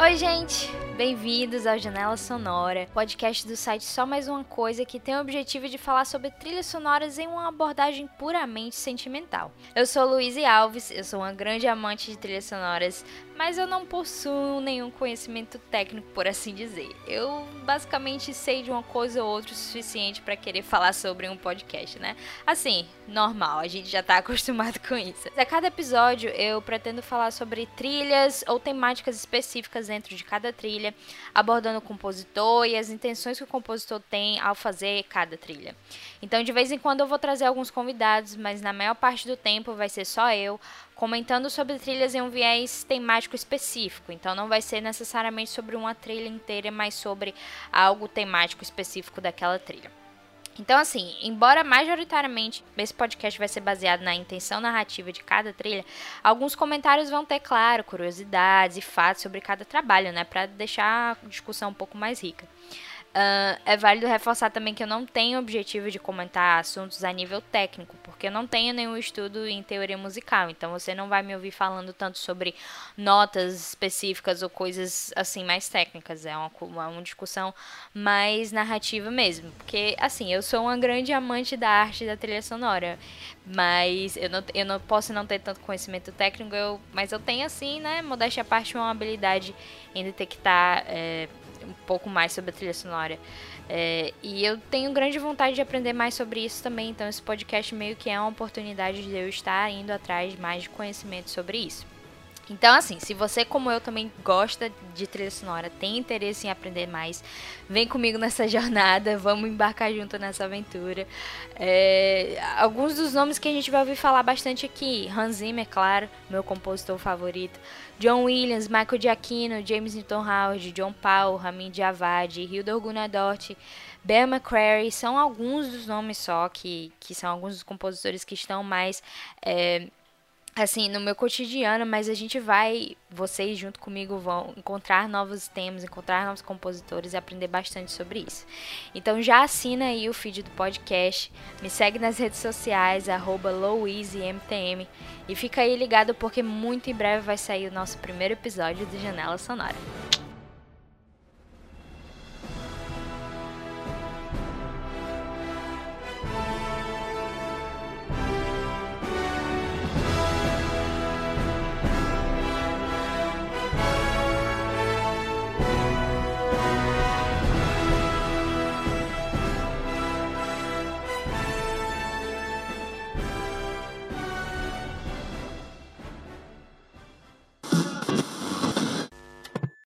Oi, gente! Bem-vindos ao Janela Sonora, podcast do site Só Mais Uma Coisa que tem o objetivo de falar sobre trilhas sonoras em uma abordagem puramente sentimental. Eu sou Luiz Alves, eu sou uma grande amante de trilhas sonoras, mas eu não possuo nenhum conhecimento técnico, por assim dizer. Eu basicamente sei de uma coisa ou outra o suficiente para querer falar sobre um podcast, né? Assim, normal, a gente já tá acostumado com isso. A cada episódio eu pretendo falar sobre trilhas ou temáticas específicas dentro de cada trilha abordando o compositor e as intenções que o compositor tem ao fazer cada trilha. Então, de vez em quando eu vou trazer alguns convidados, mas na maior parte do tempo vai ser só eu comentando sobre trilhas em um viés temático específico. Então, não vai ser necessariamente sobre uma trilha inteira, mas sobre algo temático específico daquela trilha. Então, assim, embora majoritariamente esse podcast vai ser baseado na intenção narrativa de cada trilha, alguns comentários vão ter, claro, curiosidades e fatos sobre cada trabalho, né, para deixar a discussão um pouco mais rica. Uh, é válido reforçar também que eu não tenho objetivo de comentar assuntos a nível técnico, porque eu não tenho nenhum estudo em teoria musical, então você não vai me ouvir falando tanto sobre notas específicas ou coisas assim mais técnicas, é uma, uma, uma discussão mais narrativa mesmo, porque assim, eu sou uma grande amante da arte da trilha sonora, mas eu não, eu não posso não ter tanto conhecimento técnico, eu, mas eu tenho assim, né, modéstia à parte, uma habilidade em detectar é, pouco mais sobre a trilha sonora. É, e eu tenho grande vontade de aprender mais sobre isso também, então esse podcast meio que é uma oportunidade de eu estar indo atrás mais de conhecimento sobre isso. Então, assim, se você, como eu, também gosta de trilha sonora, tem interesse em aprender mais, vem comigo nessa jornada, vamos embarcar junto nessa aventura. É, alguns dos nomes que a gente vai ouvir falar bastante aqui: Hans Zimmer, claro, meu compositor favorito, John Williams, Michael Giacchino, James Newton Howard, John Paul, Ramin Djawadi, Hildur Gunnadottir, Bear McCreary, são alguns dos nomes só que, que são alguns dos compositores que estão mais. É, assim, no meu cotidiano, mas a gente vai, vocês junto comigo vão encontrar novos temas, encontrar novos compositores e aprender bastante sobre isso. Então já assina aí o feed do podcast, me segue nas redes sociais, arroba LouiseMTM e fica aí ligado porque muito em breve vai sair o nosso primeiro episódio do Janela Sonora.